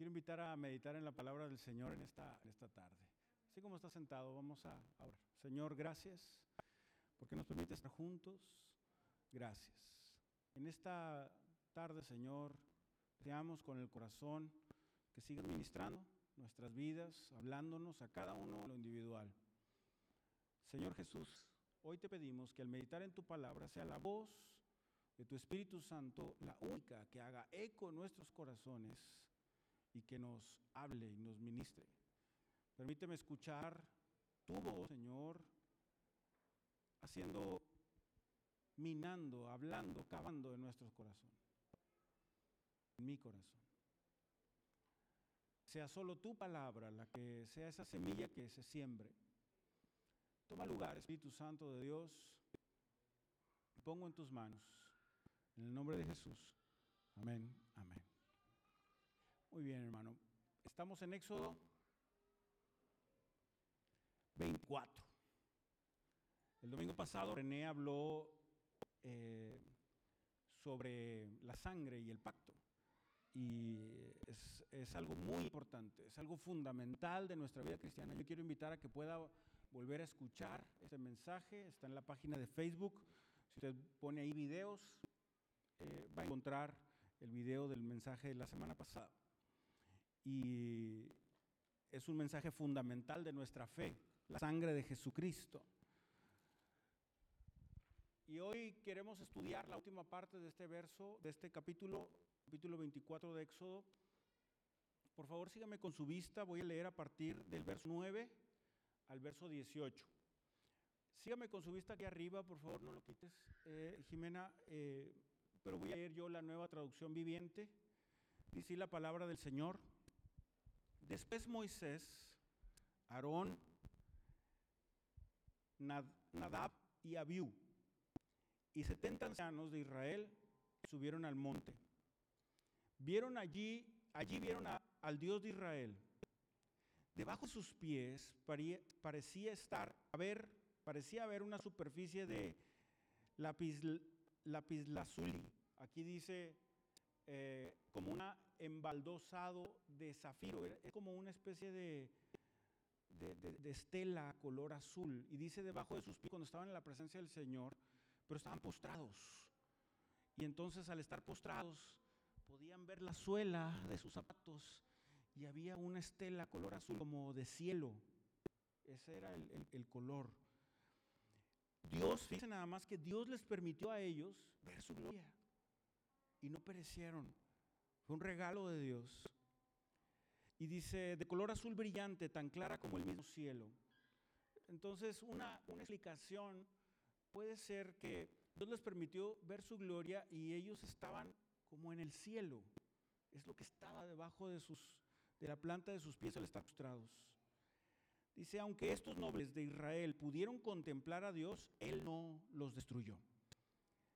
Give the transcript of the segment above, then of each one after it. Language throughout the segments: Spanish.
quiero invitar a meditar en la palabra del Señor en esta, en esta tarde. Así como está sentado, vamos a orar. Señor, gracias porque nos permite estar juntos. Gracias. En esta tarde, Señor, creamos con el corazón que sigas ministrando nuestras vidas, hablándonos a cada uno en lo individual. Señor Jesús, hoy te pedimos que al meditar en tu palabra sea la voz de tu Espíritu Santo la única que haga eco en nuestros corazones y que nos hable y nos ministre. Permíteme escuchar tu voz, Señor, haciendo, minando, hablando, cavando en nuestro corazón, en mi corazón. Sea solo tu palabra la que sea esa semilla que se siembre. Toma lugar, Espíritu Santo de Dios, pongo en tus manos, en el nombre de Jesús. Amén, amén. Muy bien, hermano. Estamos en Éxodo 24. El domingo pasado René habló eh, sobre la sangre y el pacto. Y es, algo muy importante, es algo fundamental de nuestra vida cristiana. Yo quiero invitar a que pueda volver a escuchar este mensaje. Está en la página de Facebook. Si usted pone ahí videos, eh, va a encontrar el video del mensaje de la semana pasada y es un mensaje fundamental de nuestra fe, la sangre de Jesucristo. Y hoy queremos estudiar la última parte de este verso, de este capítulo, capítulo 24 de Éxodo. Por favor, sígame con su vista, voy a leer a partir del verso 9 al verso 18. Sígame con su vista aquí arriba, por favor, no lo quites, eh, Jimena, eh, pero voy a leer yo la nueva traducción viviente. Dice la palabra del Señor. Después Moisés, Aarón, Nadab y Abiú y setenta ancianos de Israel subieron al monte. Vieron allí, allí vieron al Dios de Israel. Debajo de sus pies parecía estar, a ver, parecía haber una superficie de lapis, lapislazuli. Aquí dice eh, como un embaldosado de zafiro, es como una especie de, de, estela color azul. Y dice debajo de sus pies cuando estaban en la presencia del Señor, pero estaban postrados. Y entonces al estar postrados podían ver la suela de sus zapatos y había una estela color azul como de cielo. Ese era el, el color. Dios, fíjense nada más que Dios les permitió a ellos ver su gloria y no perecieron. Un regalo de Dios. Y dice, de color azul brillante, tan clara como el mismo cielo. Entonces, una, una explicación puede ser que Dios les permitió ver su gloria y ellos estaban como en el cielo. Es lo que estaba debajo de, sus, de la planta de sus pies al estar postrados. Dice, aunque estos nobles de Israel pudieron contemplar a Dios, Él no los destruyó.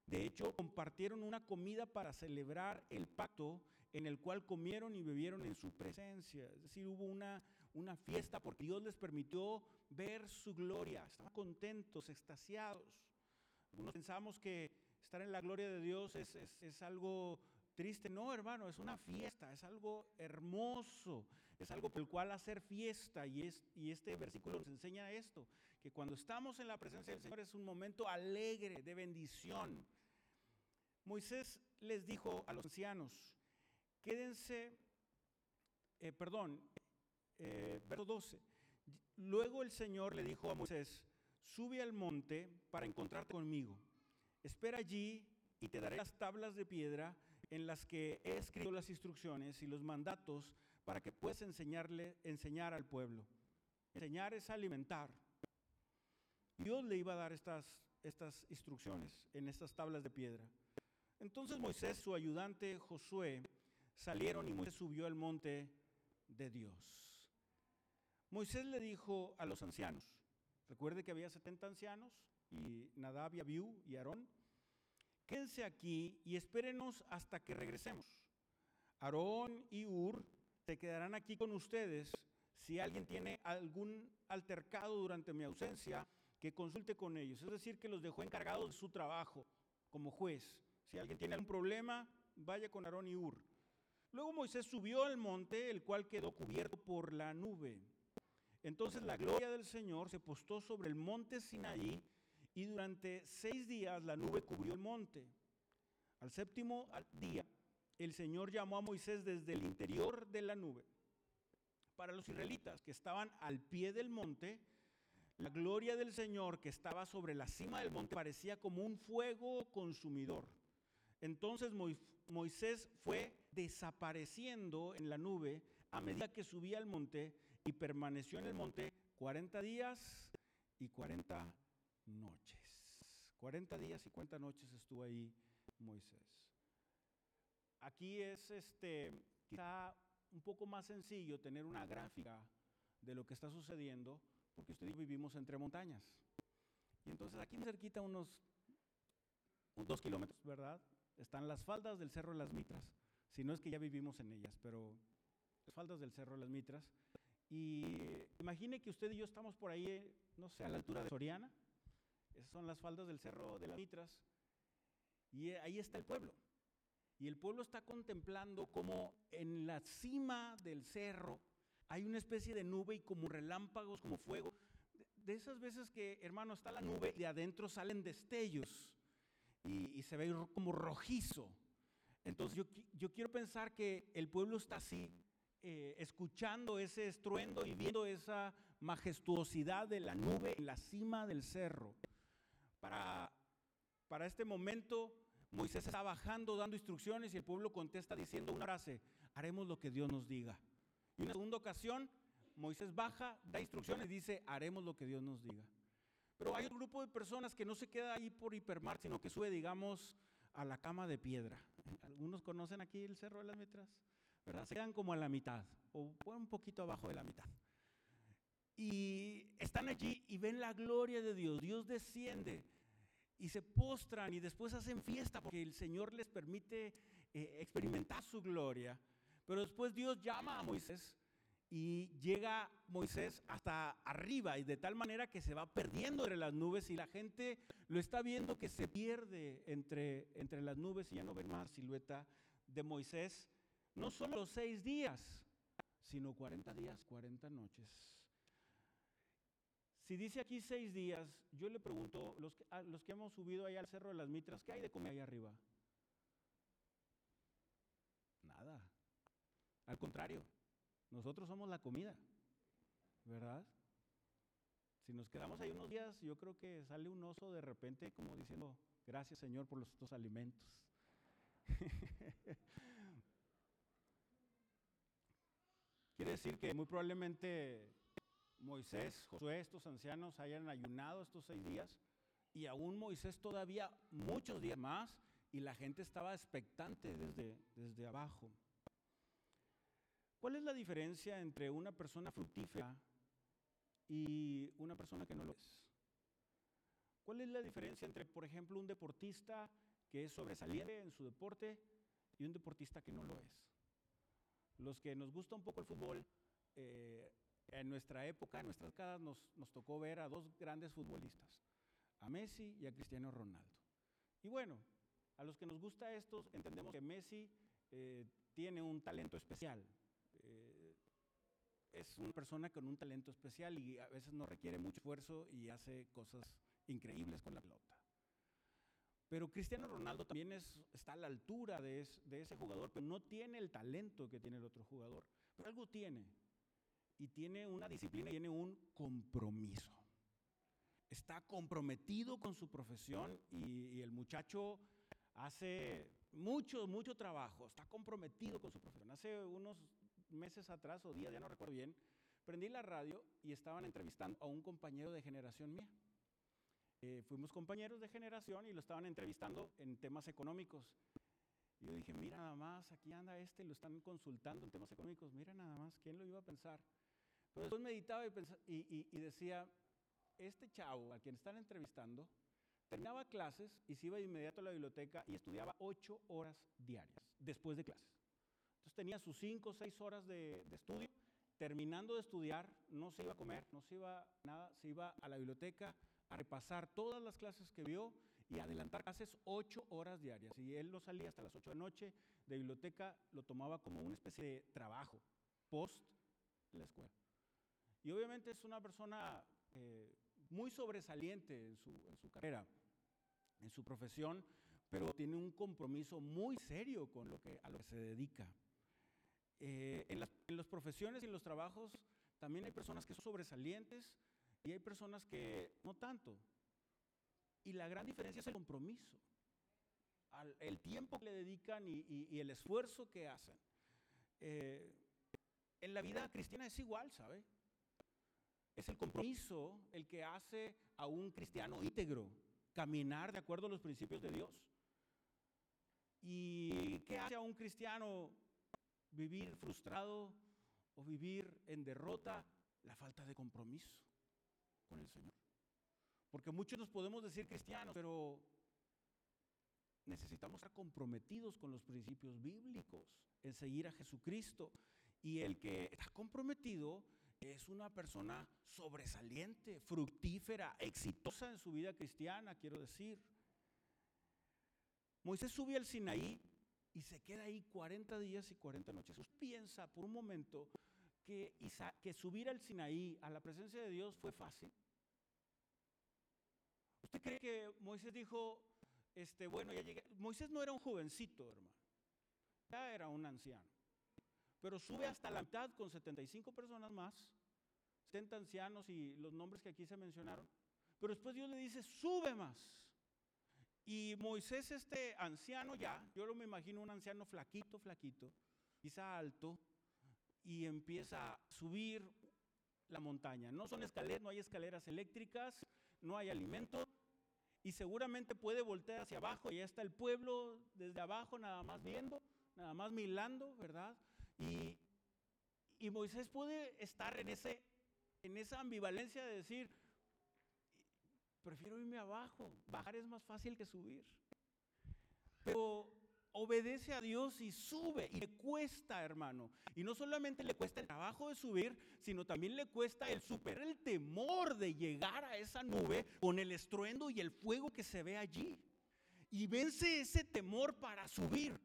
De hecho, compartieron una comida para celebrar el pacto en el cual comieron y bebieron en su presencia. Es decir, hubo una, una fiesta porque Dios les permitió ver su gloria. Estaban contentos, extasiados. Algunos pensamos que estar en la gloria de Dios es, es algo triste. No, hermano, es una fiesta, es algo hermoso, es algo por el cual hacer fiesta. Y, es, y este versículo nos enseña esto, que cuando estamos en la presencia del Señor es un momento alegre, de bendición. Moisés les dijo a los ancianos, quédense, eh, perdón, eh, verso 12. Luego el Señor le dijo a Moisés, sube al monte para encontrarte conmigo. Espera allí y te daré las tablas de piedra en las que he escrito las instrucciones y los mandatos para que puedas enseñarle, enseñar al pueblo. Enseñar es alimentar. Dios le iba a dar estas, estas instrucciones en estas tablas de piedra. Entonces Moisés, su ayudante Josué, salieron y Moisés subió al monte de Dios. Moisés le dijo a los ancianos, recuerde que había 70 ancianos y Nadab y Abiú y Aarón, quédense aquí y espérenos hasta que regresemos. Aarón y Ur te quedarán aquí con ustedes. Si alguien tiene algún altercado durante mi ausencia, que consulte con ellos. Es decir, que los dejó encargados de su trabajo como juez. Si alguien tiene algún problema, vaya con Aarón y Ur. Luego Moisés subió al monte, el cual quedó cubierto por la nube. Entonces la gloria del Señor se postó sobre el monte Sinaí y durante seis días la nube cubrió el monte. Al séptimo día, el Señor llamó a Moisés desde el interior de la nube. Para los israelitas que estaban al pie del monte, la gloria del Señor que estaba sobre la cima del monte parecía como un fuego consumidor. Entonces Moisés fue desapareciendo en la nube a medida que subía al monte y permaneció en el monte 40 días y 40 noches. 40 días y 40 noches estuvo ahí Moisés. Aquí es este quizá un poco más sencillo tener una gráfica de lo que está sucediendo, porque usted yo vivimos entre montañas. Y entonces aquí cerquita unos dos kilómetros, ¿verdad? Están las faldas del Cerro de las Mitras. Si no es que ya vivimos en ellas, pero las faldas del Cerro las Mitras. Y imagine que usted y yo estamos por ahí, no sé, a la altura de Soriana. Esas son las faldas del Cerro de las Mitras. Y ahí está el pueblo. Y el pueblo está contemplando como en la cima del cerro hay una especie de nube y como relámpagos, como fuego. De esas veces que, hermano, está la nube y de adentro salen destellos y, se ve como rojizo. Entonces yo, yo, quiero pensar que el pueblo está así, eh, escuchando ese estruendo y viendo esa majestuosidad de la nube en la cima del cerro. Para, para este momento Moisés está bajando dando instrucciones y el pueblo contesta diciendo una frase, haremos lo que Dios nos diga. Y una segunda ocasión, Moisés baja, da instrucciones y dice, haremos lo que Dios nos diga. Pero hay un grupo de personas que no se queda ahí por hipermar, sino que sube, digamos, a la cama de piedra. Algunos conocen aquí el Cerro de las Metras, ¿verdad? Se quedan como a la mitad, o un poquito abajo de la mitad. Y están allí y ven la gloria de Dios. Dios desciende y se postran y después hacen fiesta porque el Señor les permite eh, experimentar su gloria. Pero después Dios llama a Moisés y llega Moisés hasta arriba y de tal manera que se va perdiendo entre las nubes y la gente lo está viendo que se pierde entre, entre las nubes y ya no ven más silueta de Moisés. No solo los seis días, sino 40 días, 40 noches. Si dice aquí seis días, yo le pregunto, los que, a los que hemos subido ahí al Cerro de las Mitras, ¿qué hay de comer ahí arriba? Nada. Al contrario, nosotros somos la comida, ¿verdad? Si nos quedamos ahí unos días, yo creo que sale un oso de repente como diciendo, gracias Señor por estos alimentos. Quiere decir que muy probablemente Moisés, Josué, estos ancianos hayan ayunado estos seis días y aún Moisés todavía muchos días más y la gente estaba expectante desde, desde abajo. ¿Cuál es la diferencia entre una persona fructífera y una persona que no lo es? ¿Cuál es la diferencia entre, por ejemplo, un deportista que es sobresaliente en su deporte y un deportista que no lo es? Los que nos gusta un poco el fútbol, eh, en nuestra época, en nuestras décadas, nos, nos tocó ver a dos grandes futbolistas, a Messi y a Cristiano Ronaldo. Y bueno, a los que nos gusta esto, entendemos que Messi eh, tiene un talento especial. Es una persona con un talento especial y a veces no requiere mucho esfuerzo y hace cosas increíbles con la pelota. Pero Cristiano Ronaldo también es, está a la altura de, de ese jugador, pero no tiene el talento que tiene el otro jugador. Pero algo tiene y tiene una disciplina, tiene un compromiso. Está comprometido con su profesión y, el muchacho hace mucho, mucho trabajo, está comprometido con su profesión. Hace unos meses atrás o días, ya no recuerdo bien, prendí la radio y estaban entrevistando a un compañero de generación mía. Eh, fuimos compañeros de generación y lo estaban entrevistando en temas económicos. Yo dije, mira nada más, aquí anda este, lo están consultando en temas económicos, mira nada más, ¿quién lo iba a pensar? Pero después meditaba y, y, decía, este chavo a quien están entrevistando, terminaba clases y se iba de inmediato a la biblioteca y estudiaba ocho horas diarias después de clases. Entonces tenía sus cinco o seis horas de, estudio. Terminando de estudiar, no se iba a comer, no se iba nada, se iba a la biblioteca a repasar todas las clases que vio y adelantar clases ocho horas diarias. Y él no salía hasta las ocho de la noche de biblioteca, lo tomaba como una especie de trabajo post la escuela. Y obviamente es una persona eh, muy sobresaliente en su, en su carrera, en su profesión, pero tiene un compromiso muy serio con lo que, a lo que se dedica. Eh, en, las, en las profesiones y en los trabajos también hay personas que son sobresalientes y hay personas que no tanto. Y la gran diferencia es el compromiso, al, el tiempo que le dedican y, y, y el esfuerzo que hacen. Eh, en la vida cristiana es igual, ¿sabe? Es el compromiso el que hace a un cristiano íntegro caminar de acuerdo a los principios de Dios. ¿Y qué hace a un cristiano vivir frustrado o vivir en derrota? La falta de compromiso con el Señor. Porque muchos nos podemos decir cristianos, pero necesitamos estar comprometidos con los principios bíblicos, en seguir a Jesucristo. Y el que está comprometido es una persona sobresaliente, fructífera, exitosa en su vida cristiana, quiero decir. Moisés sube al Sinaí y se queda ahí 40 días y 40 noches. Usted piensa por un momento que, que subir al Sinaí, a la presencia de Dios, fue fácil. ¿Usted cree que Moisés dijo, este, bueno, ya llegué? Moisés no era un jovencito, hermano. Ya era un anciano. Pero sube hasta la mitad con 75 personas más, 70 ancianos y los nombres que aquí se mencionaron. Pero después Dios le dice, sube más. Y Moisés, este anciano ya, yo lo me imagino un anciano flaquito, flaquito, quizá alto, y empieza a subir la montaña. No son escaleras, no hay escaleras eléctricas, no hay alimento, y seguramente puede voltear hacia abajo, y ya está el pueblo desde abajo nada más viendo, nada más milando, ¿verdad? Y, y Moisés puede estar en, ese, en esa ambivalencia de decir, prefiero irme abajo, bajar es más fácil que subir. Pero obedece a Dios y sube, y le cuesta, hermano. Y no solamente le cuesta el trabajo de subir, sino también le cuesta el superar el temor de llegar a esa nube con el estruendo y el fuego que se ve allí. Y vence ese temor para subir.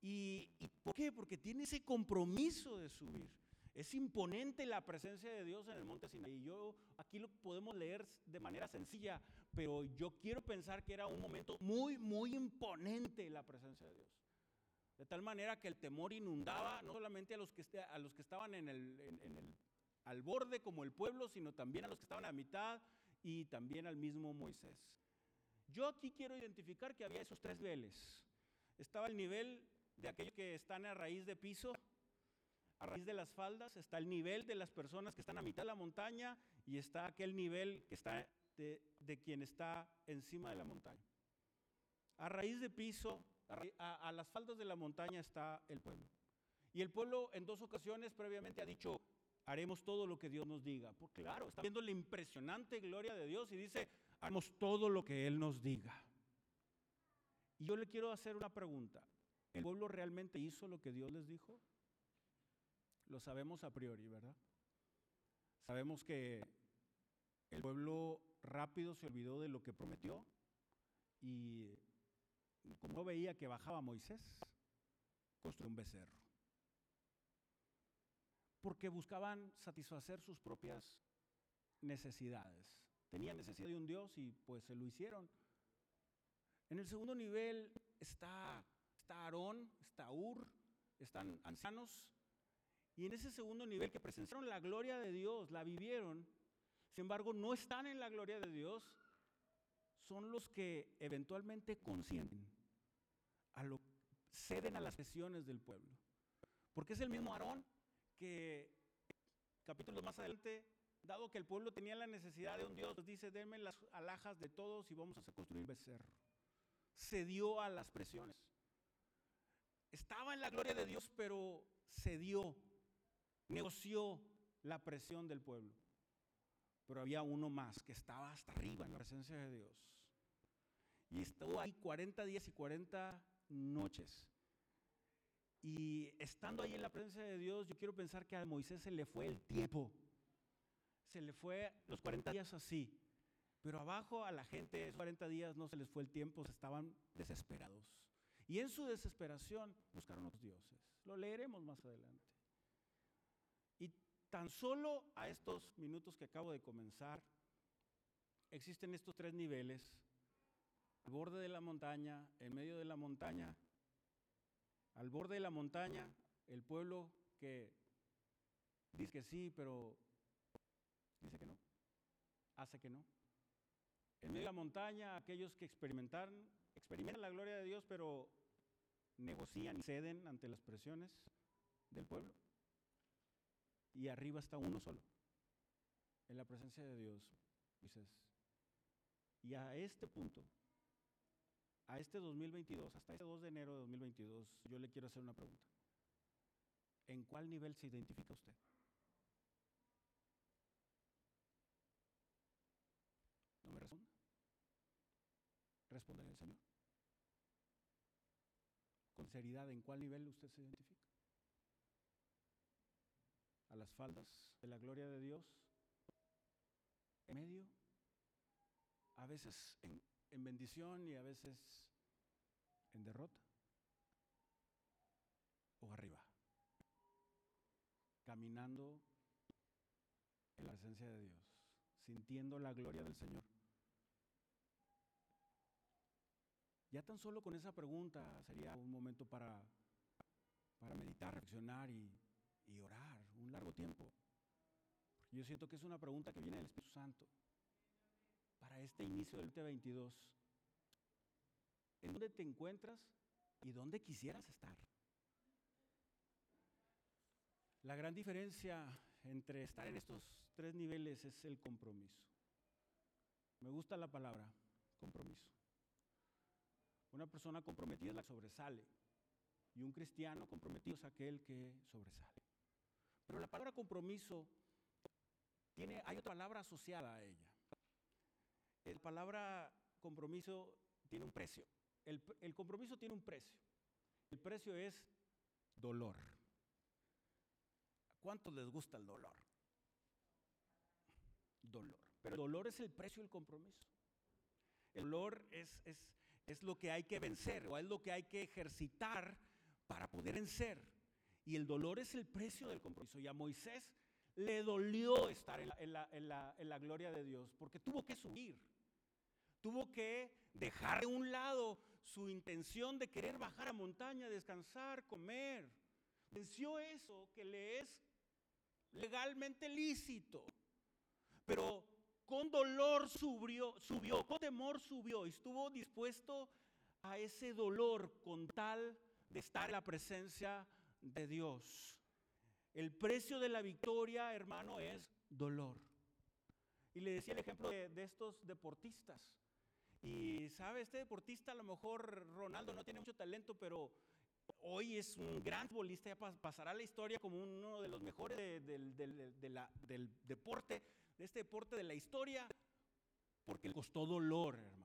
¿Y, ¿Y, por qué? Porque tiene ese compromiso de subir. Es imponente la presencia de Dios en el monte Sinaí. Yo aquí lo podemos leer de manera sencilla, pero yo quiero pensar que era un momento muy, muy imponente la presencia de Dios. De tal manera que el temor inundaba no solamente a los que, a los que estaban al borde como el pueblo, sino también a los que estaban a mitad y también al mismo Moisés. Yo aquí quiero identificar que había esos tres niveles. Estaba el nivel de aquellos que están a raíz de piso, a raíz de las faldas, está el nivel de las personas que están a mitad de la montaña y está aquel nivel que está de, quien está encima de la montaña. A raíz de piso, a, a, las faldas de la montaña está el pueblo. Y el pueblo en dos ocasiones previamente ha dicho, haremos todo lo que Dios nos diga. Pues claro, está viendo la impresionante gloria de Dios y dice, haremos todo lo que Él nos diga. Y yo le quiero hacer una pregunta. ¿El pueblo realmente hizo lo que Dios les dijo? Lo sabemos a priori, ¿verdad? Sabemos que el pueblo rápido se olvidó de lo que prometió y como no veía que bajaba Moisés, construyó un becerro. Porque buscaban satisfacer sus propias necesidades. Tenían necesidad de un Dios y pues se lo hicieron. En el segundo nivel está, está Aarón, está Ur, están ancianos y en ese segundo nivel que presenciaron la gloria de Dios, la vivieron, sin embargo no están en la gloria de Dios, son los que eventualmente consienten, a lo, ceden a las presiones del pueblo. Porque es el mismo Aarón que, capítulos más adelante, dado que el pueblo tenía la necesidad de un Dios, dice, denme las alhajas de todos y vamos a construir becerro. Cedió a las presiones. Estaba en la gloria de Dios, pero cedió negoció la presión del pueblo. Pero había uno más que estaba hasta arriba en la presencia de Dios. Y estuvo ahí 40 días y 40 noches. Y estando ahí en la presencia de Dios, yo quiero pensar que a Moisés se le fue el tiempo. Se le fue los 40 días así. Pero abajo a la gente, esos 40 días no se les fue el tiempo, estaban desesperados. Y en su desesperación buscaron a los dioses. Lo leeremos más adelante. Tan solo a estos minutos que acabo de comenzar, existen estos tres niveles. Al borde de la montaña, en medio de la montaña, al borde de la montaña, el pueblo que dice que sí, pero dice que no, hace que no. En medio de la montaña, aquellos que experimentan, experimentan la gloria de Dios, pero negocian y ceden ante las presiones del pueblo. Y arriba está uno solo, en la presencia de Dios, Moisés. Y a este punto, a este 2022, hasta este 2 de enero de 2022, yo le quiero hacer una pregunta. ¿En cuál nivel se identifica usted? ¿No me responda? Responde el Señor. Con seriedad, ¿en cuál nivel usted se identifica? ¿A las faldas de la gloria de Dios? ¿En medio? A veces en, en bendición y a veces en derrota. ¿O arriba? Caminando en la presencia de Dios, sintiendo la gloria del Señor. Ya tan solo con esa pregunta sería un momento para, para meditar, reflexionar y, y orar un largo tiempo. Yo siento que es una pregunta que viene del Espíritu Santo. Para este inicio del T22, ¿en dónde te encuentras y dónde quisieras estar? La gran diferencia entre estar en estos tres niveles es el compromiso. Me gusta la palabra compromiso. Una persona comprometida es la que sobresale y un cristiano comprometido es aquel que sobresale. Pero la palabra compromiso tiene, hay otra palabra asociada a ella. La palabra compromiso tiene un precio. El, compromiso tiene un precio. El precio es dolor. ¿Cuántos les gusta el dolor? Dolor. Pero el dolor es el precio del compromiso. El dolor es, es, es lo que hay que vencer o es lo que hay que ejercitar para poder vencer. Y el dolor es el precio del compromiso. Y a Moisés le dolió estar en la, gloria de Dios porque tuvo que subir. Tuvo que dejar de un lado su intención de querer bajar a montaña, descansar, comer. Venció eso que le es legalmente lícito. Pero con dolor subió, subió, con temor subió y estuvo dispuesto a ese dolor con tal de estar en la presencia de Dios. El precio de la victoria, hermano, es dolor. Y le decía el ejemplo de, estos deportistas. Y sabe, este deportista a lo mejor Ronaldo no tiene mucho talento, pero hoy es un gran futbolista, ya pasará la historia como uno de los mejores de, del deporte, de este deporte de la historia, porque le costó dolor, hermano.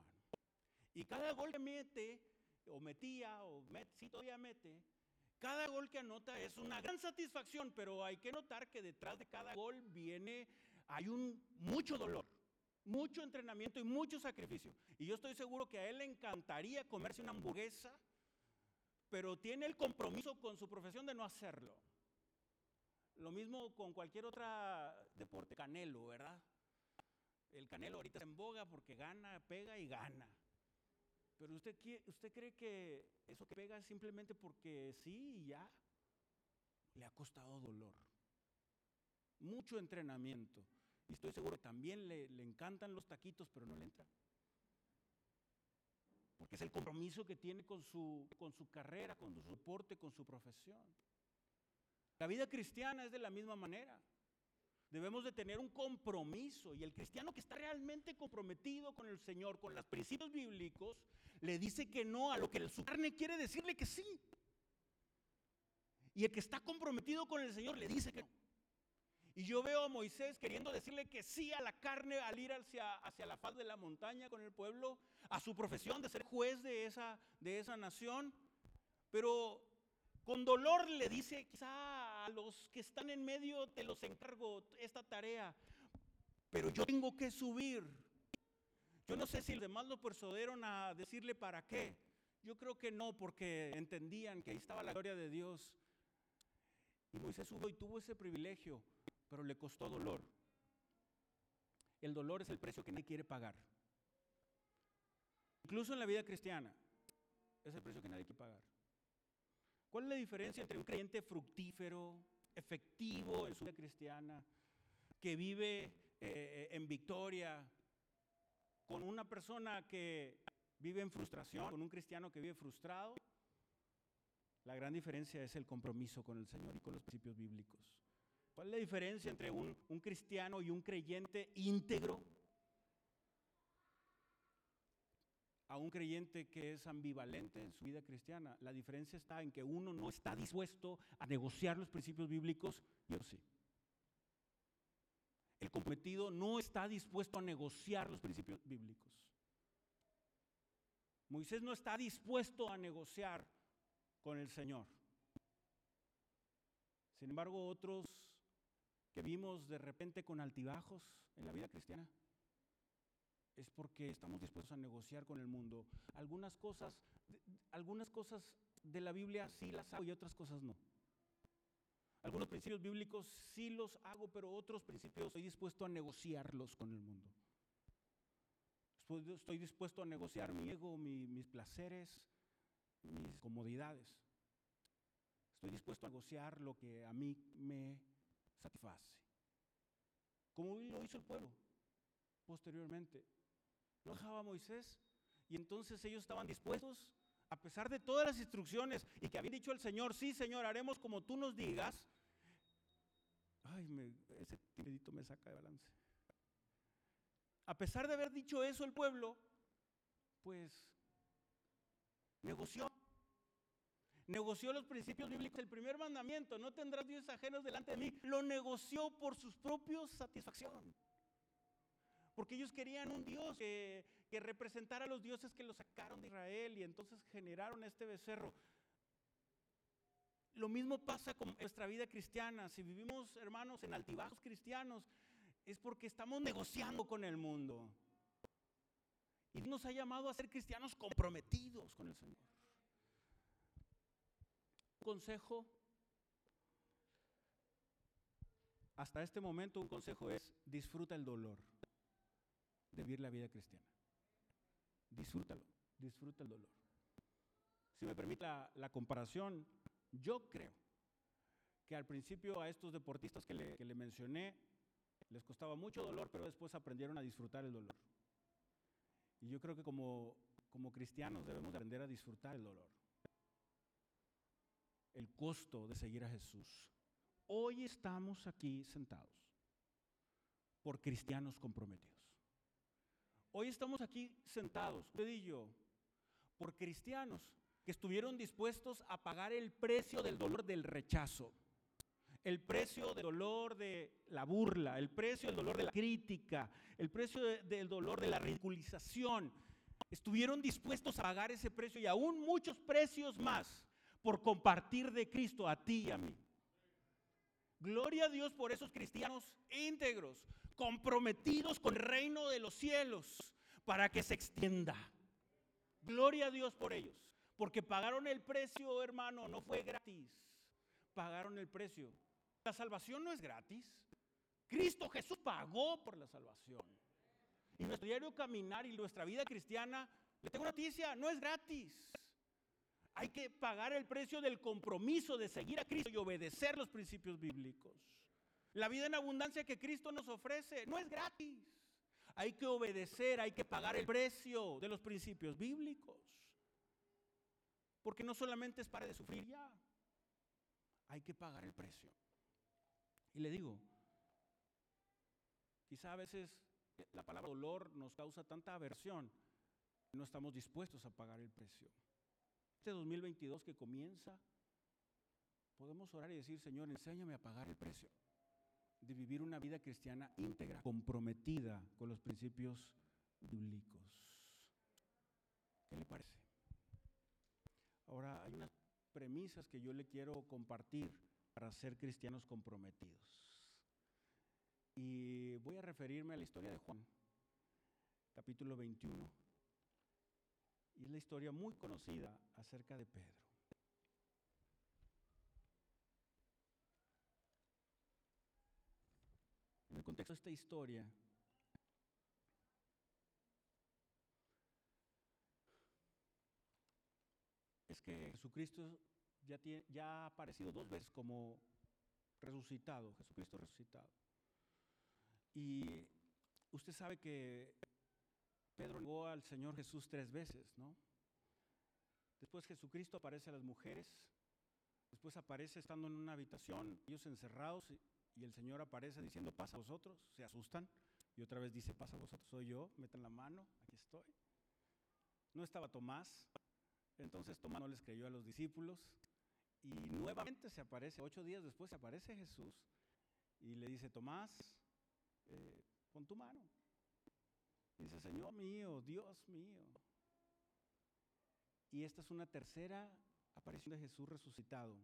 Y cada gol que mete, o metía, o met, si todavía mete, cada gol que anota es una gran satisfacción, pero hay que notar que detrás de cada gol viene, hay un mucho dolor mucho entrenamiento y mucho sacrificio. Y yo estoy seguro que a él le encantaría comerse una hamburguesa, pero tiene el compromiso con su profesión de no hacerlo. Lo mismo con cualquier otra deporte, canelo, ¿verdad? El canelo ahorita está en boga porque gana, pega y gana. Pero usted, usted cree que eso que pega simplemente porque sí y ya le ha costado dolor. Mucho entrenamiento. Y estoy seguro que también le, le, encantan los taquitos, pero no le entra. Porque es el compromiso que tiene con su, con su carrera, con su deporte, con su profesión. La vida cristiana es de la misma manera. Debemos de tener un compromiso y el cristiano que está realmente comprometido con el Señor, con los principios bíblicos, le dice que no a lo que su carne quiere decirle que sí. Y el que está comprometido con el Señor le dice que no. Y yo veo a Moisés queriendo decirle que sí a la carne al ir hacia, hacia la faz de la montaña con el pueblo, a su profesión de ser juez de esa, de esa nación, pero con dolor le dice quizá a los que están en medio te los encargo esta tarea, pero yo tengo que subir. Yo no sé si los demás lo persuadieron a decirle para qué. Yo creo que no, porque entendían que ahí estaba la gloria de Dios. Y Moisés subió y tuvo ese privilegio, pero le costó dolor. El dolor es el precio que nadie quiere pagar. Incluso en la vida cristiana, es el precio que nadie quiere pagar. ¿Cuál es la diferencia entre un creyente fructífero, efectivo en su vida cristiana, que vive eh, en victoria, con una persona que vive en frustración, con un cristiano que vive frustrado? La gran diferencia es el compromiso con el Señor y con los principios bíblicos. ¿Cuál es la diferencia entre un, cristiano y un creyente íntegro? a un creyente que es ambivalente en su vida cristiana. La diferencia está en que uno no está dispuesto a negociar los principios bíblicos y otro sí. Comprometido no está dispuesto a negociar los principios bíblicos. Moisés no está dispuesto a negociar con el Señor. Sin embargo, otros que vimos de repente con altibajos en la vida cristiana, es porque estamos dispuestos a negociar con el mundo. Algunas cosas, algunas cosas de la Biblia sí las hago y otras cosas no. Algunos principios bíblicos sí los hago, pero otros principios estoy dispuesto a negociarlos con el mundo. Estoy dispuesto a negociar mi ego, mis placeres, mis comodidades. Estoy dispuesto a negociar lo que a mí me satisface. Como lo hizo el pueblo posteriormente lo dejaba Moisés. Y entonces ellos estaban dispuestos, a pesar de todas las instrucciones y que habían dicho el Señor, sí Señor, haremos como tú nos digas. Ay, ese timidito me saca de balance. A pesar de haber dicho eso el pueblo, pues negoció. Negoció los principios bíblicos. El primer mandamiento, no tendrás dioses ajenos delante de mí, lo negoció por sus propios satisfacción porque ellos querían un Dios que, representara a los dioses que los sacaron de Israel y entonces generaron este becerro. Lo mismo pasa con nuestra vida cristiana. Si vivimos, hermanos, en altibajos cristianos, es porque estamos negociando con el mundo. Y nos ha llamado a ser cristianos comprometidos con el Señor. Un consejo, hasta este momento un consejo es, disfruta el dolor de vivir la vida cristiana. Disfrútalo, disfruta el dolor. Si me permite la, comparación, yo creo que al principio a estos deportistas que le, mencioné les costaba mucho dolor, pero después aprendieron a disfrutar el dolor. Y yo creo que como cristianos debemos aprender a disfrutar el dolor. El costo de seguir a Jesús. Hoy estamos aquí sentados por cristianos comprometidos. Hoy estamos aquí sentados, usted y yo, por cristianos que estuvieron dispuestos a pagar el precio del dolor del rechazo, el precio del dolor de la burla, el precio del dolor de la crítica, el precio del dolor de la ridiculización. Estuvieron dispuestos a pagar ese precio y aún muchos precios más por compartir de Cristo a ti y a mí. Gloria a Dios por esos cristianos íntegros, comprometidos con el reino de los cielos para que se extienda. Gloria a Dios por ellos, porque pagaron el precio, hermano, no fue gratis. Pagaron el precio. La salvación no es gratis. Cristo Jesús pagó por la salvación. Y nuestro diario caminar y nuestra vida cristiana, le tengo noticia, no es gratis. Hay que pagar el precio del compromiso de seguir a Cristo y obedecer los principios bíblicos. La vida en abundancia que Cristo nos ofrece no es gratis. Hay que obedecer, hay que pagar el precio de los principios bíblicos. Porque no solamente es para de sufrir ya, hay que pagar el precio. Y le digo, quizá a veces la palabra dolor nos causa tanta aversión no estamos dispuestos a pagar el precio. Este 2022 que comienza, podemos orar y decir, Señor, enséñame a pagar el precio de vivir una vida cristiana íntegra, comprometida con los principios bíblicos. ¿Qué le parece? Ahora hay unas premisas que yo le quiero compartir para ser cristianos comprometidos. Y voy a referirme a la historia de Juan. capítulo 21. Y es la historia muy conocida acerca de Pedro. En el contexto esta historia, es que Jesucristo ya ha aparecido dos veces como resucitado, Jesucristo resucitado. Y usted sabe que Pedro negó al Señor Jesús tres veces, ¿no? Después Jesucristo aparece a las mujeres, después aparece estando en una habitación, ellos encerrados, y el Señor aparece diciendo, pasa a vosotros, se asustan, y otra vez dice, pasa a vosotros, soy yo, meten la mano, aquí estoy. No estaba Tomás, entonces Tomás no les creyó a los discípulos, y nuevamente se aparece, ocho días después se aparece Jesús, y le dice, Tomás, eh, pon tu mano. dice, Señor mío, Dios mío. Y esta es una tercera aparición de Jesús resucitado.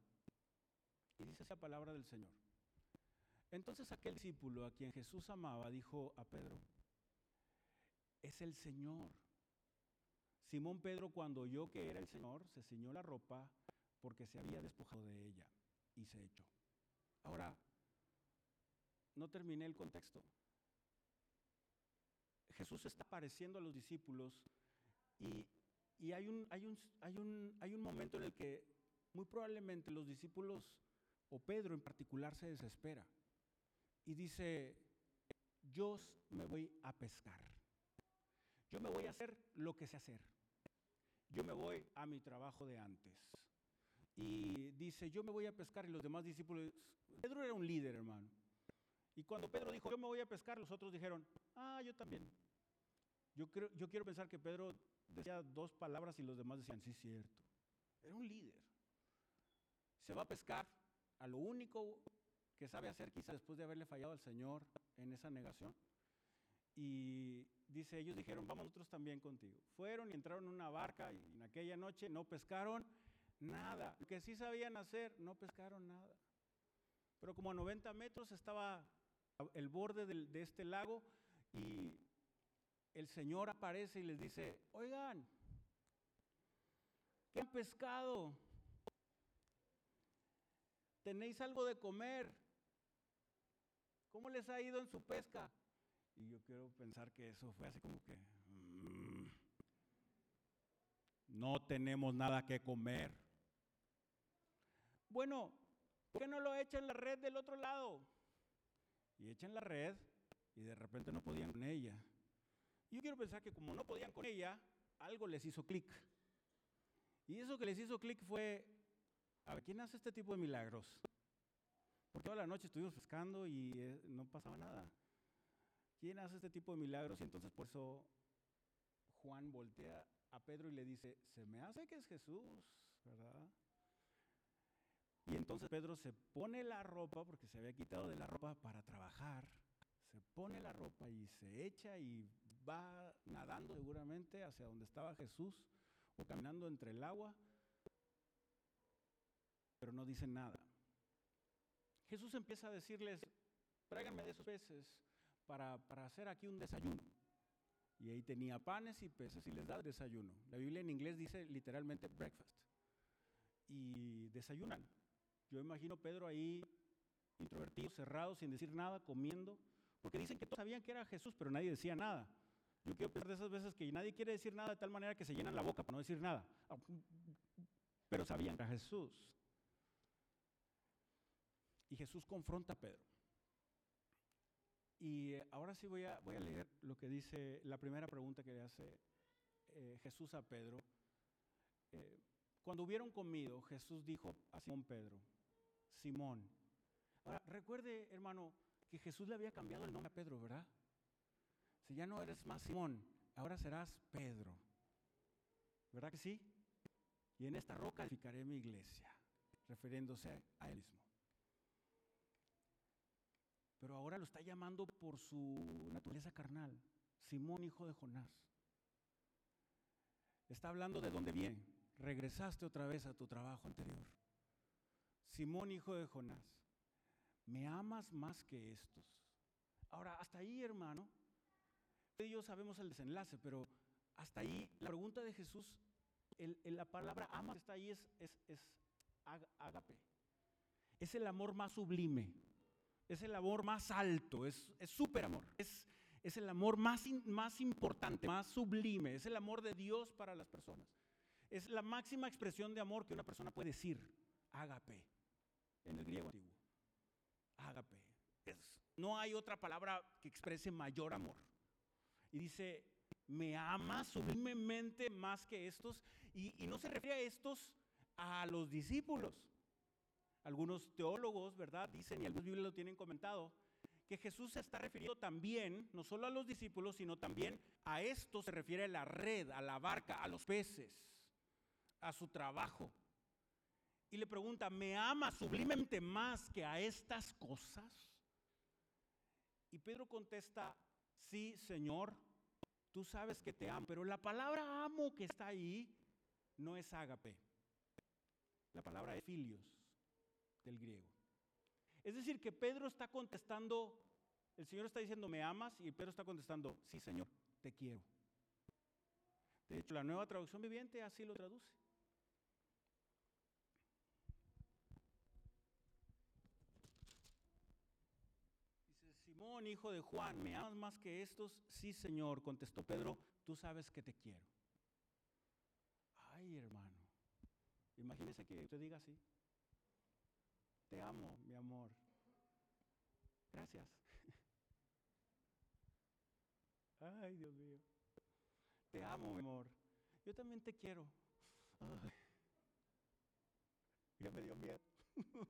Y dice esa palabra del Señor. Entonces aquel discípulo a quien Jesús amaba dijo a Pedro, es el Señor. Simón Pedro cuando oyó que era el Señor, se ciñó la ropa porque se había despojado de ella y se echó. Ahora, no terminé el contexto. Jesús está apareciendo a los discípulos y, hay, un, hay, un, momento en el que muy probablemente los discípulos, o Pedro en particular, se desespera y dice, yo me voy a pescar. Yo me voy a hacer lo que sé hacer. Yo me voy a mi trabajo de antes. Y dice, yo me voy a pescar y los demás discípulos, Pedro era un líder, hermano. Y cuando Pedro dijo, yo me voy a pescar, los otros dijeron, ah, yo también. Yo, creo, yo quiero pensar que Pedro decía dos palabras y los demás decían, sí, cierto. Era un líder. Se va a pescar a lo único que sabe hacer, quizá después de haberle fallado al Señor en esa negación. Y dice, ellos dijeron, vamos nosotros también contigo. Fueron y entraron en una barca y en aquella noche no pescaron nada. Lo que sí sabían hacer, no pescaron nada. Pero como a 90 metros estaba el borde de este lago y el Señor aparece y les dice, oigan, ¿qué han pescado? ¿Tenéis algo de comer? ¿Cómo les ha ido en su pesca? Y yo quiero pensar que eso fue así como que, mm, no tenemos nada que comer. Bueno, ¿por qué no lo echan la red del otro lado? Y echan la red y de repente no podían con ella. Yo quiero pensar que como no podían con ella, algo les hizo clic. Y eso que les hizo clic fue, a ver, ¿quién hace este tipo de milagros? Porque toda la noche estuvimos pescando y eh, no pasaba nada. ¿Quién hace este tipo de milagros? Y entonces por eso Juan voltea a Pedro y le dice, se me hace que es Jesús, ¿verdad? Y entonces Pedro se pone la ropa, porque se había quitado de la ropa para trabajar, se pone la ropa y se echa y va nadando seguramente hacia donde estaba Jesús o caminando entre el agua, pero no dicen nada. Jesús empieza a decirles, tráiganme de esos peces para, hacer aquí un desayuno. Y ahí tenía panes y peces y les da desayuno. La Biblia en inglés dice literalmente breakfast. Y desayunan. Yo imagino Pedro ahí introvertido, cerrado, sin decir nada, comiendo, porque dicen que todos sabían que era Jesús, pero nadie decía nada. Yo quiero pensar de esas veces que nadie quiere decir nada de tal manera que se llenan la boca para no decir nada. Pero sabían que era Jesús. Y Jesús confronta a Pedro. Y ahora sí voy a, voy a leer lo que dice la primera pregunta que le hace eh, Jesús a Pedro. Eh, cuando hubieron comido, Jesús dijo a Simón Pedro, Simón. Ahora, recuerde, hermano, que Jesús le había cambiado el nombre a Pedro, ¿verdad? Si ya no eres más Simón, ahora serás Pedro. ¿Verdad que sí? Y en esta roca edificaré mi iglesia, refiriéndose a él mismo pero ahora lo está llamando por su naturaleza carnal, Simón, hijo de Jonás. Está hablando de dónde viene. Regresaste otra vez a tu trabajo anterior. Simón, hijo de Jonás, ¿me amas más que estos? Ahora, hasta ahí, hermano, ellos sabemos el desenlace, pero hasta ahí la pregunta de Jesús, el, la palabra ama que está ahí es, es, es ágape. Es el amor más sublime, es el amor más alto, es súper amor, es, es el amor más, más importante, más sublime, es el amor de Dios para las personas. Es la máxima expresión de amor que una persona puede decir, ágape, en el griego antiguo. Ágape. no hay otra palabra que exprese mayor amor. Y dice, me ama sublimemente más que estos. Y, y no se refiere a estos a los discípulos. Algunos teólogos, ¿verdad? Dicen, y algunos Biblias lo tienen comentado, que Jesús se está refiriendo también, no solo a los discípulos, sino también a esto se refiere a la red, a la barca, a los peces, a su trabajo. Y le pregunta, ¿me ama sublimemente más que a estas cosas? Y Pedro contesta, sí, Señor, tú sabes que te amo, pero la palabra amo que está ahí no es ágape. La palabra es filios del griego. Es decir, que Pedro está contestando, el Señor está diciendo, ¿me amas? Y Pedro está contestando, sí, Señor, te quiero. De hecho, la nueva traducción viviente así lo traduce. Dice, Simón, hijo de Juan, ¿me amas más que estos? Sí, Señor, contestó Pedro, tú sabes que te quiero. Ay, hermano, imagínese que usted diga así. Te amo, mi amor. Gracias. Ay, Dios mío. Te amo, mi amor. Yo también te quiero. Ya me dio miedo.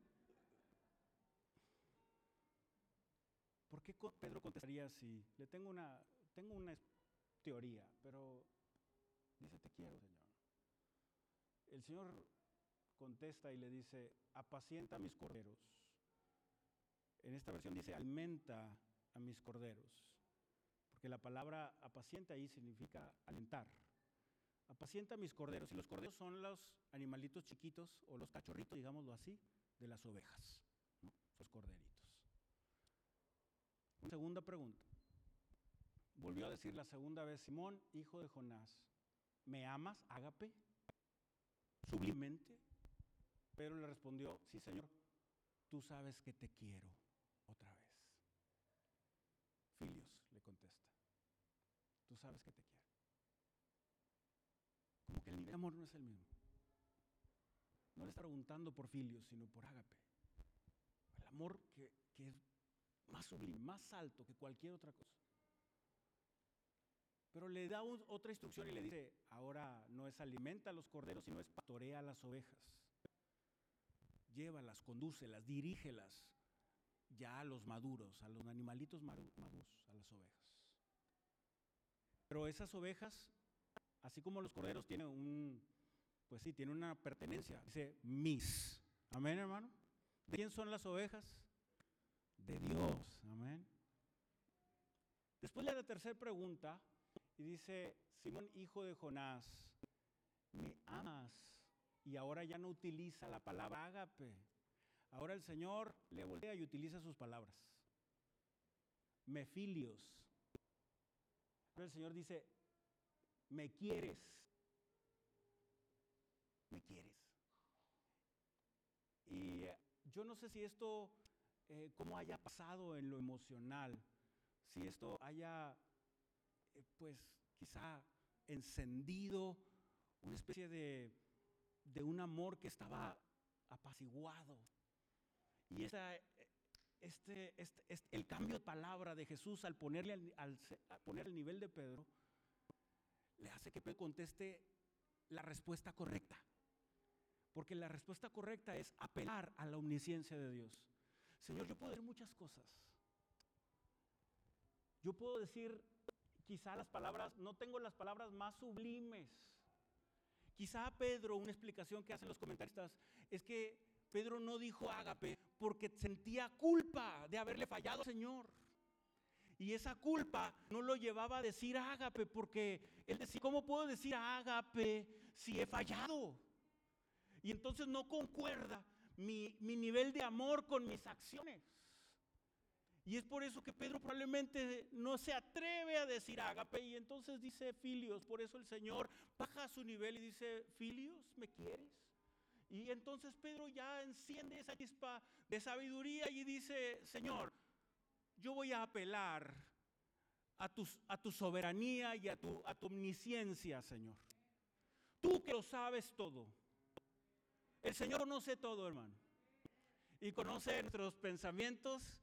¿Por qué Pedro contestaría así? Le tengo una, tengo una teoría, pero dice, te quiero, Señor. El Señor contesta y le dice, apacienta a mis corderos. En esta versión dice, alimenta a mis corderos. Porque la palabra apacienta ahí significa alentar. Apacienta a mis corderos. Y los corderos son los animalitos chiquitos o los cachorritos, digámoslo así, de las ovejas. Los corderitos. Segunda pregunta. Volvió a decir la segunda vez, Simón, hijo de Jonás, ¿me amas, ágape? Sublimemente. Pero le respondió, sí Señor, tú sabes que te quiero otra vez. Filios le contesta, tú sabes que te quiero. Como que el nivel de amor no es el mismo. No le está preguntando por Filios, sino por ágape. El amor que, es más sublime, más alto que cualquier otra cosa. Pero le da otra instrucción y le dice, ahora no es alimenta a los corderos, sino es pastorea a las ovejas llévalas, condúcelas, dirígelas ya a los maduros, a los animalitos maduros, a las ovejas. Pero esas ovejas, así como los corderos, tienen un, pues sí, tienen una pertenencia. Dice mis. Amén, hermano. ¿De quién son las ovejas? De Dios. Amén. Después da la tercera pregunta y dice, Simón, hijo de Jonás, ¿me amas? Y ahora ya no utiliza la palabra ágape. Ahora el Señor le voltea y utiliza sus palabras. Mefilios. Ahora el Señor dice, me quieres. Me quieres. Y eh, yo no sé si esto, eh, cómo haya pasado en lo emocional, si esto haya, eh, pues quizá encendido una especie de de un amor que estaba apaciguado. Y esa, este, este, este, el cambio de palabra de Jesús al ponerle al, poner el nivel de Pedro, le hace que Pedro conteste la respuesta correcta. Porque la respuesta correcta es apelar a la omnisciencia de Dios. Señor, yo puedo decir muchas cosas. Yo puedo decir quizá las palabras, no tengo las palabras más sublimes Quizá Pedro, una explicación que hacen los comentaristas, es que Pedro no dijo ágape porque sentía culpa de haberle fallado al Señor. Y esa culpa no lo llevaba a decir ágape porque él decía, ¿cómo puedo decir ágape si he fallado? Y entonces no concuerda mi, mi nivel de amor con mis acciones. Y es por eso que Pedro probablemente no se atreve a decir ágape y entonces dice Filios. Por eso el Señor baja su nivel y dice, Filios, ¿me quieres? Y entonces Pedro ya enciende esa chispa de sabiduría y dice, Señor, yo voy a apelar a tu, a soberanía y a tu, a tu omnisciencia, Señor. Tú que lo sabes todo. El Señor conoce todo, hermano. Y conoce nuestros pensamientos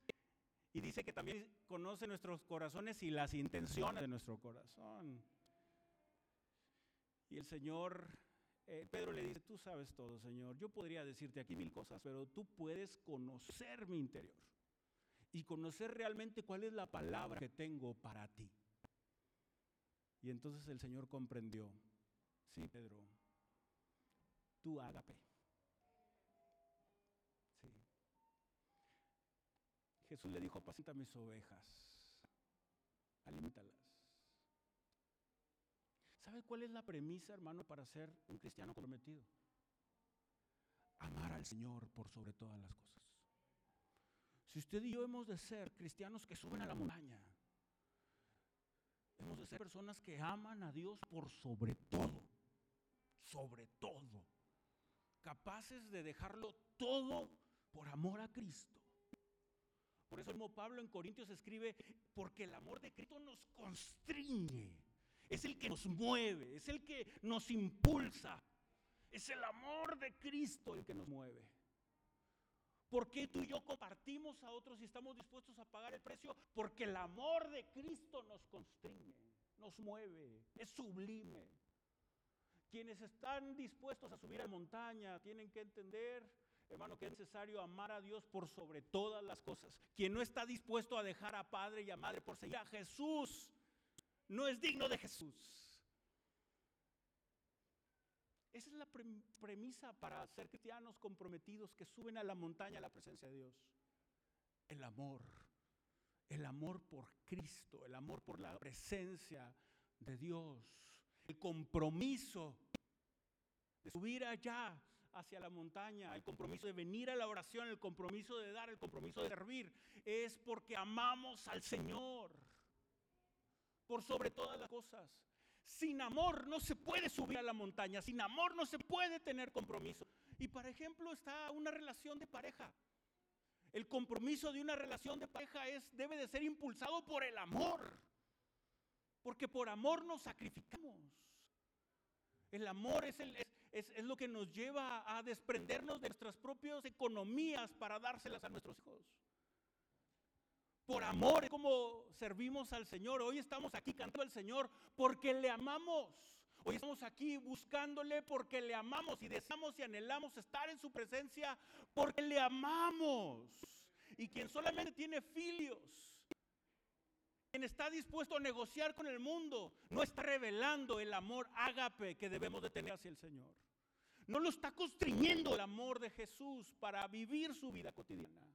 y dice que también conoce nuestros corazones y las intenciones de nuestro corazón. Y el Señor, eh, Pedro le dice, tú sabes todo, Señor. Yo podría decirte aquí mil cosas, pero tú puedes conocer mi interior y conocer realmente cuál es la palabra que tengo para ti. Y entonces el Señor comprendió, sí, Pedro, tú ágape. Jesús le dijo, apacenta mis ovejas, alimentalas. ¿Sabe cuál es la premisa, hermano, para ser un cristiano comprometido? Amar al Señor por sobre todas las cosas. Si usted y yo hemos de ser cristianos que suben a la montaña, hemos de ser personas que aman a Dios por sobre todo, sobre todo, capaces de dejarlo todo por amor a Cristo. Por eso el mismo Pablo en Corintios escribe, porque el amor de Cristo nos constriñe, es el que nos mueve, es el que nos impulsa, es el amor de Cristo el que nos mueve. ¿Por qué tú y yo compartimos a otros y estamos dispuestos a pagar el precio? Porque el amor de Cristo nos constriñe, nos mueve, es sublime. Quienes están dispuestos a subir a montaña tienen que entender, hermano, que es necesario amar a Dios por sobre todas las cosas. Quien no está dispuesto a dejar a padre y a madre por seguir a Jesús, no es digno de Jesús. Esa es la premisa para ser cristianos comprometidos que suben a la montaña a la presencia de Dios. El amor, el amor por Cristo, el amor por la presencia de Dios, el compromiso de subir allá hacia la montaña, el compromiso de venir a la oración, el compromiso de dar, el compromiso de servir, es porque amamos al Señor por sobre todas las cosas. Sin amor no se puede subir a la montaña, sin amor no se puede tener compromiso. Y por ejemplo está una relación de pareja. El compromiso de una relación de pareja es, debe de ser impulsado por el amor. Porque por amor nos sacrificamos. El amor es, es lo que nos lleva a desprendernos de nuestras propias economías para dárselas a nuestros hijos por amor, como servimos al Señor. Hoy estamos aquí cantando al Señor porque le amamos. Hoy estamos aquí buscándole porque le amamos y deseamos y anhelamos estar en su presencia porque le amamos. Y quien solamente tiene filios, quien está dispuesto a negociar con el mundo, no está revelando el amor ágape que debemos de tener hacia el Señor. No lo está constriñendo el amor de Jesús para vivir su vida cotidiana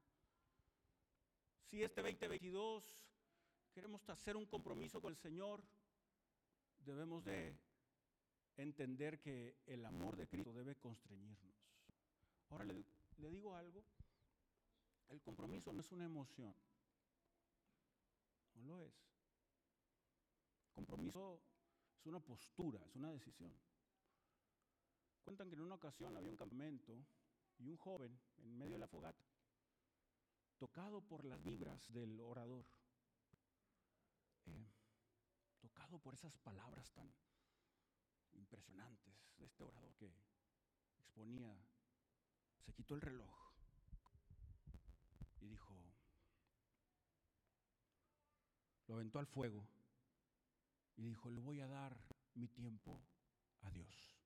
si este 2022 queremos hacer un compromiso con el Señor, debemos de entender que el amor de Cristo debe constreñirnos. Ahora le, le digo algo, el compromiso no es una emoción, no lo es. Compromiso es una postura, es una decisión. Cuentan que en una ocasión había un campamento y un joven en medio de la fogata tocado por las vibras del orador, eh, tocado por esas palabras tan impresionantes de este orador que exponía, se quitó el reloj y dijo, lo aventó al fuego y dijo, le voy a dar mi tiempo a Dios.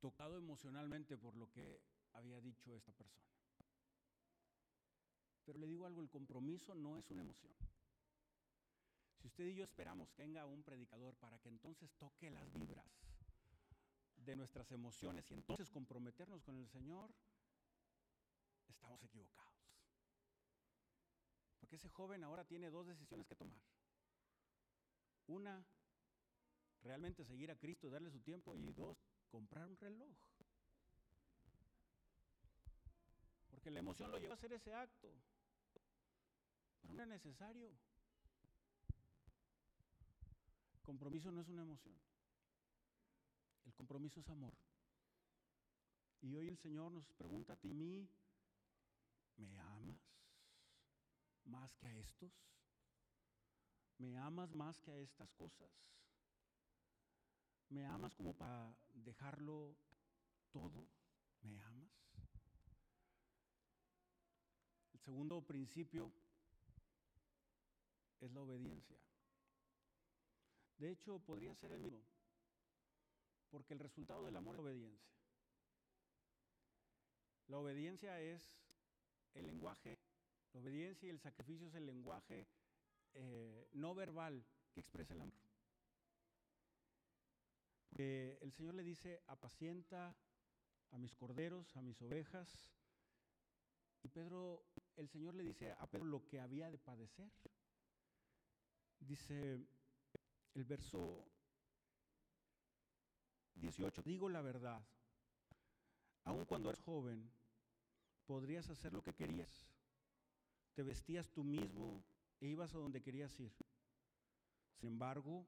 Tocado emocionalmente por lo que había dicho esta persona. Pero le digo algo, el compromiso no es una emoción. Si usted y yo esperamos que venga un predicador para que entonces toque las vibras de nuestras emociones y entonces comprometernos con el Señor, estamos equivocados. Porque ese joven ahora tiene dos decisiones que tomar. Una, realmente seguir a Cristo darle su tiempo. Y dos, comprar un reloj. Porque la emoción lo lleva a hacer ese acto. pero no era necesario. Compromiso no es una emoción. El compromiso es amor. Y hoy el Señor nos pregunta a ti mí, ¿me amas más que a estos? ¿Me amas más que a estas cosas? ¿Me amas como para dejarlo todo? ¿Me amas? El segundo principio es la obediencia. De hecho, podría ser el mismo, porque el resultado del amor es obediencia. La obediencia es el lenguaje, la obediencia y el sacrificio es el lenguaje eh, no verbal que expresa el amor. El Señor le dice, apacienta a mis corderos, a mis ovejas. Y Pedro, el Señor le dice a Pedro lo que había de padecer. Dice el verso 18, digo la verdad, aun cuando eres joven, podrías hacer lo que querías. Te vestías tú mismo e ibas a donde querías ir. Sin embargo,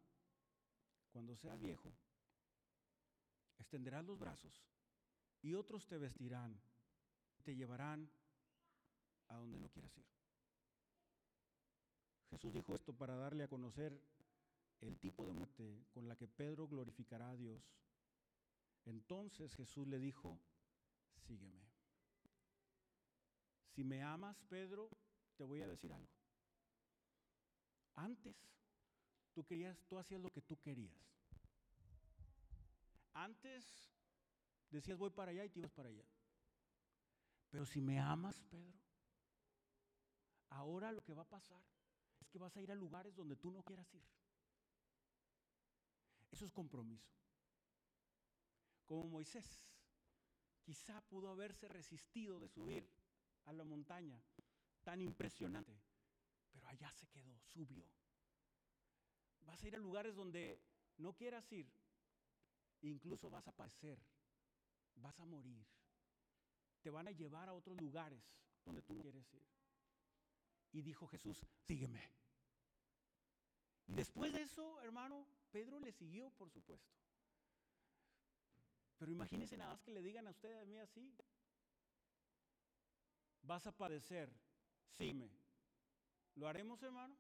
cuando seas viejo, extenderás los brazos y otros te vestirán, te llevarán a donde no quieras ir. Jesús dijo esto para darle a conocer el tipo de muerte con la que Pedro glorificará a Dios. Entonces Jesús le dijo, sígueme. Si me amas, Pedro, te voy a decir algo. Antes, tú querías, tú hacías lo que tú querías. Antes decías voy para allá y te ibas para allá. Pero si me amas, Pedro, ahora lo que va a pasar es que vas a ir a lugares donde tú no quieras ir. Eso es compromiso. Como Moisés, quizá pudo haberse resistido de subir a la montaña tan impresionante, pero allá se quedó, subió. Vas a ir a lugares donde no quieras ir, incluso vas a padecer, vas a morir. Te van a llevar a otros lugares donde tú no quieres ir. Y dijo Jesús, sígueme. Después de eso, hermano, Pedro le siguió, por supuesto. Pero imagínense nada más que le digan a ustedes a mí así. Vas a padecer, sígueme. ¿Lo haremos, hermano?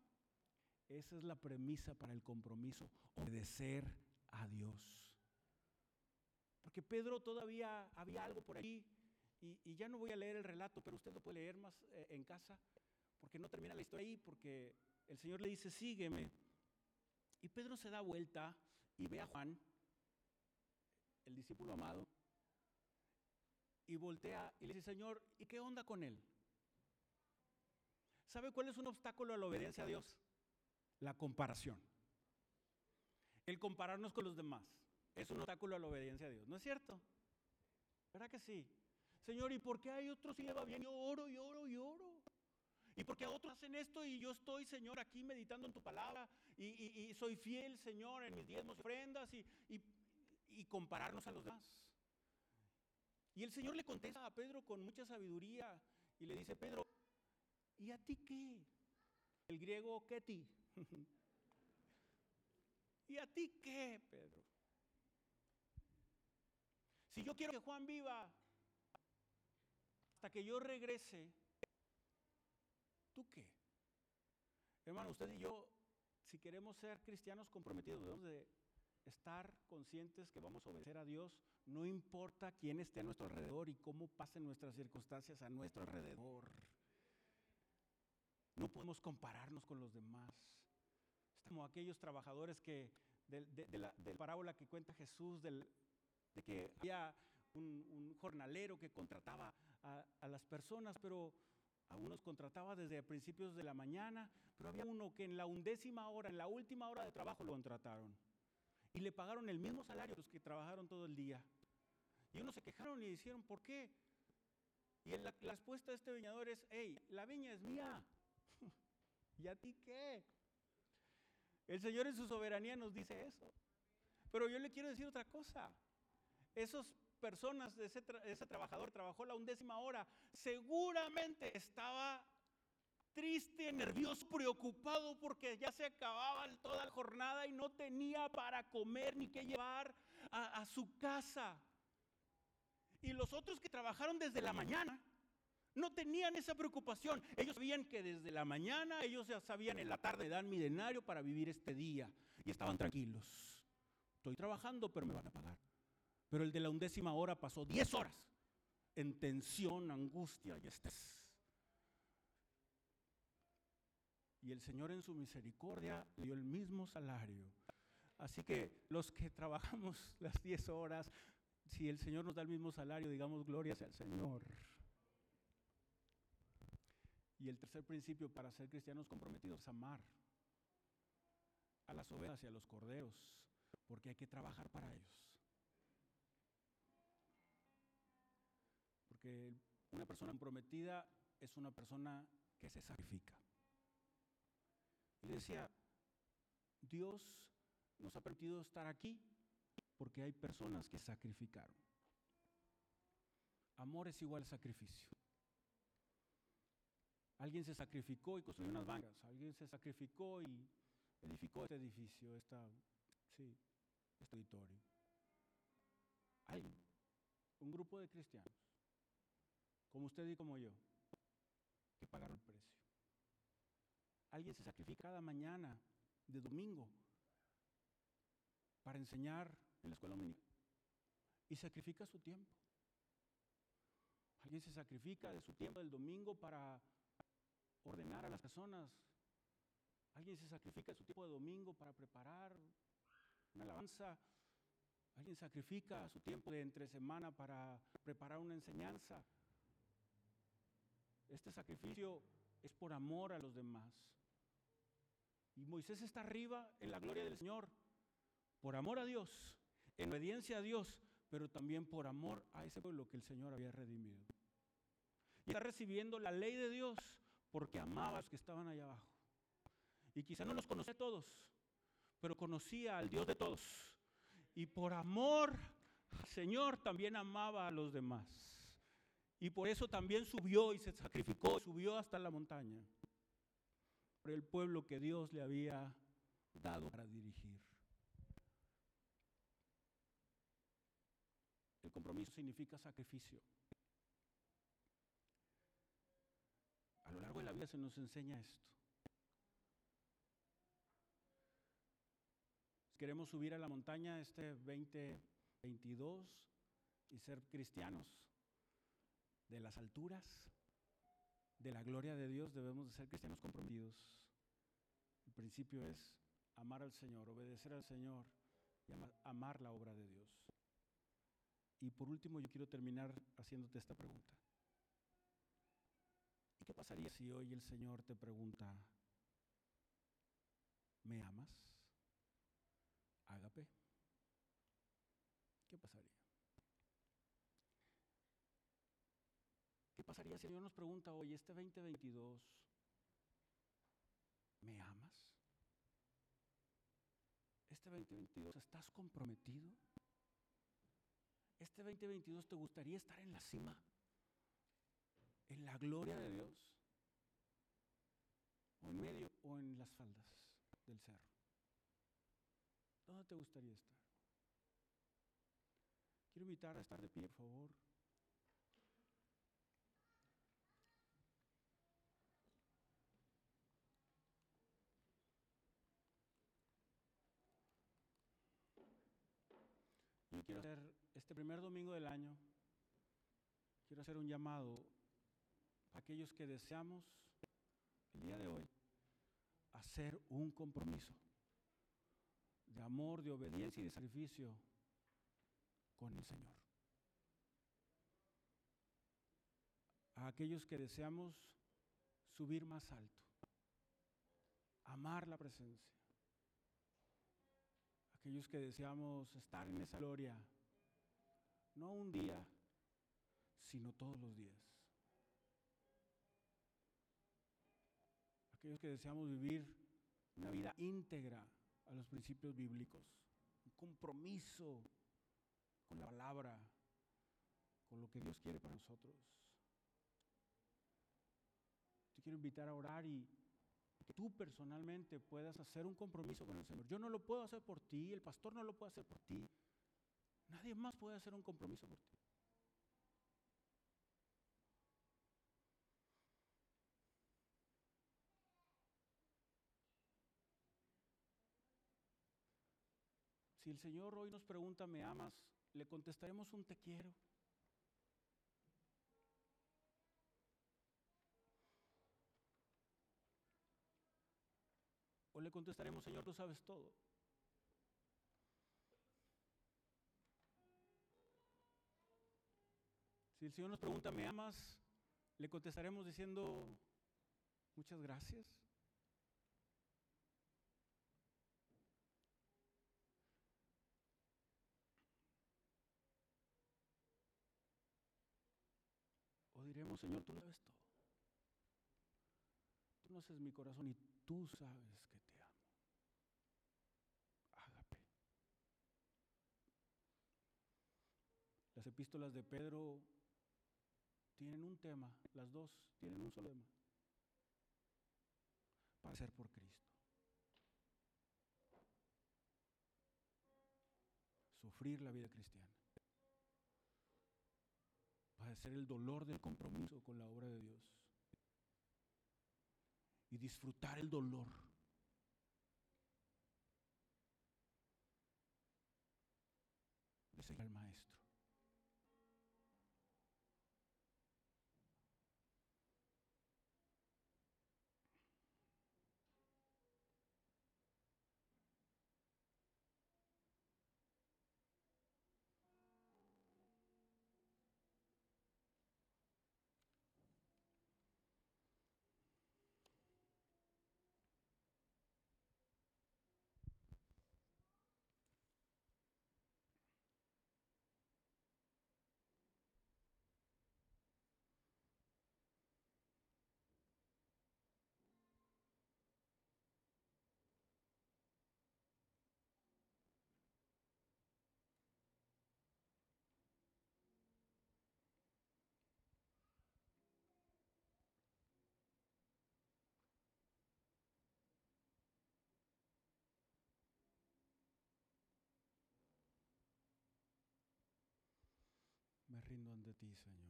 Esa es la premisa para el compromiso, obedecer a Dios. Porque Pedro todavía había algo por ahí, y, ya no voy a leer el relato, pero usted lo puede leer más eh, en casa, porque no termina la historia ahí, porque el Señor le dice, sígueme. Y Pedro se da vuelta y ve a Juan, el discípulo amado, y voltea y le dice, Señor, ¿y qué onda con él? ¿Sabe cuál es un obstáculo a la obediencia a Dios? La comparación. El compararnos con los demás es un obstáculo a la obediencia a Dios, ¿no es cierto? ¿Verdad que sí? Señor, ¿y por qué hay otros y le bien? Yo oro y oro y oro. ¿Y por qué otros hacen esto y yo estoy, Señor, aquí meditando en tu palabra y, soy fiel, Señor, en mis diezmos y ofrendas y, y compararnos a los demás? Y el Señor le contesta a Pedro con mucha sabiduría y le dice, Pedro, ¿y a ti qué? El griego ti? ¿Y a ti qué, Pedro? Si yo quiero que Juan viva hasta que yo regrese, ¿tú qué? Hermano, usted y yo, si queremos ser cristianos comprometidos, debemos de estar conscientes que vamos a obedecer a Dios, no importa quién esté a nuestro alrededor y cómo pasen nuestras circunstancias a nuestro alrededor. No podemos compararnos con los demás. Es como aquellos trabajadores que, de, la, parábola que cuenta Jesús, de que había un, jornalero que contrataba a, a las personas, pero a unos contrataba desde principios de la mañana, pero había uno que en la undécima hora, en la última hora de trabajo lo contrataron. Y le pagaron el mismo salario a los que trabajaron todo el día. Y unos se quejaron y dijeron, ¿por qué? Y la, la respuesta de este viñador es, hey, la viña es mía. ¿Y a ti qué? El Señor en su soberanía nos dice eso. Pero yo le quiero decir otra cosa. Esas personas, ese, trabajador trabajó la undécima hora, seguramente estaba triste, nervioso, preocupado porque ya se acababa toda la jornada y no tenía para comer ni qué llevar a su casa. Y los otros que trabajaron desde la mañana no tenían esa preocupación. Ellos sabían que desde la mañana, ellos ya sabían en la tarde dan mi denario para vivir este día. Y estaban tranquilos. Estoy trabajando, pero me van a pagar. Pero el de la undécima hora pasó 10 horas en tensión, angustia y estrés. Y el Señor en su misericordia dio el mismo salario. Así que los que trabajamos las 10 horas, si el Señor nos da el mismo salario, digamos gloria sea al Señor. Y el tercer principio para ser cristianos comprometidos es amar a las ovejas y a los corderos, porque hay que trabajar para ellos. Porque una persona comprometida es una persona que se sacrifica. Y decía, Dios nos ha permitido estar aquí porque hay personas que sacrificaron. Amor es igual sacrificio. Alguien se sacrificó y construyó unas bancas. Alguien se sacrificó y edificó este edificio, esta, sí, este auditorio. Hay un grupo de cristianos, como usted y como yo, que pagaron el precio. Alguien se sacrifica cada mañana de domingo para enseñar en la escuela dominical y sacrifica su tiempo. Alguien se sacrifica de su tiempo del domingo para ordenar a las personas. Alguien se sacrifica su tiempo de domingo para preparar una alabanza. Alguien sacrifica su tiempo de entre semana para preparar una enseñanza. Este sacrificio es por amor a los demás. Y Moisés está arriba en la gloria del Señor, por amor a Dios, en obediencia a Dios, pero también por amor a ese pueblo que el Señor había redimido. Y está recibiendo la ley de Dios porque amaba a los que estaban allá abajo. Y quizá no los conocía todos, pero conocía al Dios de todos. Y por amor Señor también amaba a los demás. Y por eso también subió y se sacrificó, subió hasta la montaña. Por el pueblo que Dios le había dado para dirigir. El compromiso significa sacrificio. Lo largo de la vida se nos enseña esto. Queremos subir a la montaña este 2022 y ser cristianos de las alturas, de la gloria de Dios, debemos de ser cristianos comprometidos. El principio es amar al Señor, obedecer al Señor y amar la obra de Dios. Y por último, yo quiero terminar haciéndote esta pregunta. ¿Qué pasaría si hoy el Señor te pregunta, ¿me amas? Ágape. ¿Qué pasaría? ¿Qué pasaría si el Señor nos pregunta hoy, este 2022, ¿me amas? Este 2022, ¿estás comprometido? Este 2022, ¿te gustaría estar en la cima? En la gloria de Dios, o en medio o en las faldas del cerro. ¿Dónde te gustaría estar? Quiero invitar a estar de pie, por favor. Yo quiero hacer este primer domingo del año, quiero hacer un llamado aquellos que deseamos el día de hoy hacer un compromiso de amor, de obediencia y de sacrificio con el Señor. A aquellos que deseamos subir más alto, amar la presencia. Aquellos que deseamos estar en esa gloria, no un día, sino todos los días. Aquellos que deseamos vivir una vida íntegra a los principios bíblicos, un compromiso con la palabra, con lo que Dios quiere para nosotros. Te quiero invitar a orar y que tú personalmente puedas hacer un compromiso con el Señor. Yo no lo puedo hacer por ti, el pastor no lo puede hacer por ti. Nadie más puede hacer un compromiso por ti. El Señor hoy nos pregunta, ¿me amas? Le contestaremos un te quiero. O le contestaremos, Señor, tú sabes todo. Si el Señor nos pregunta, ¿me amas? Le contestaremos diciendo, muchas gracias. Señor, tú sabes todo. Tú no haces mi corazón y tú sabes que te amo. Ágape. Las epístolas de Pedro tienen un tema, las dos tienen un solo tema. Para ser por Cristo. Sufrir la vida cristiana. Padecer el dolor del compromiso con la obra de Dios. Y disfrutar el dolor. Seguir al Maestro. Rindo ante ti, Señor.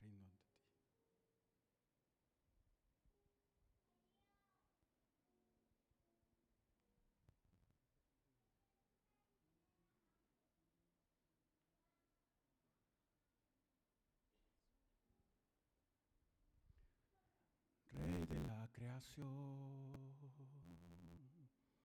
Me rindo ante ti. Rey de la creación.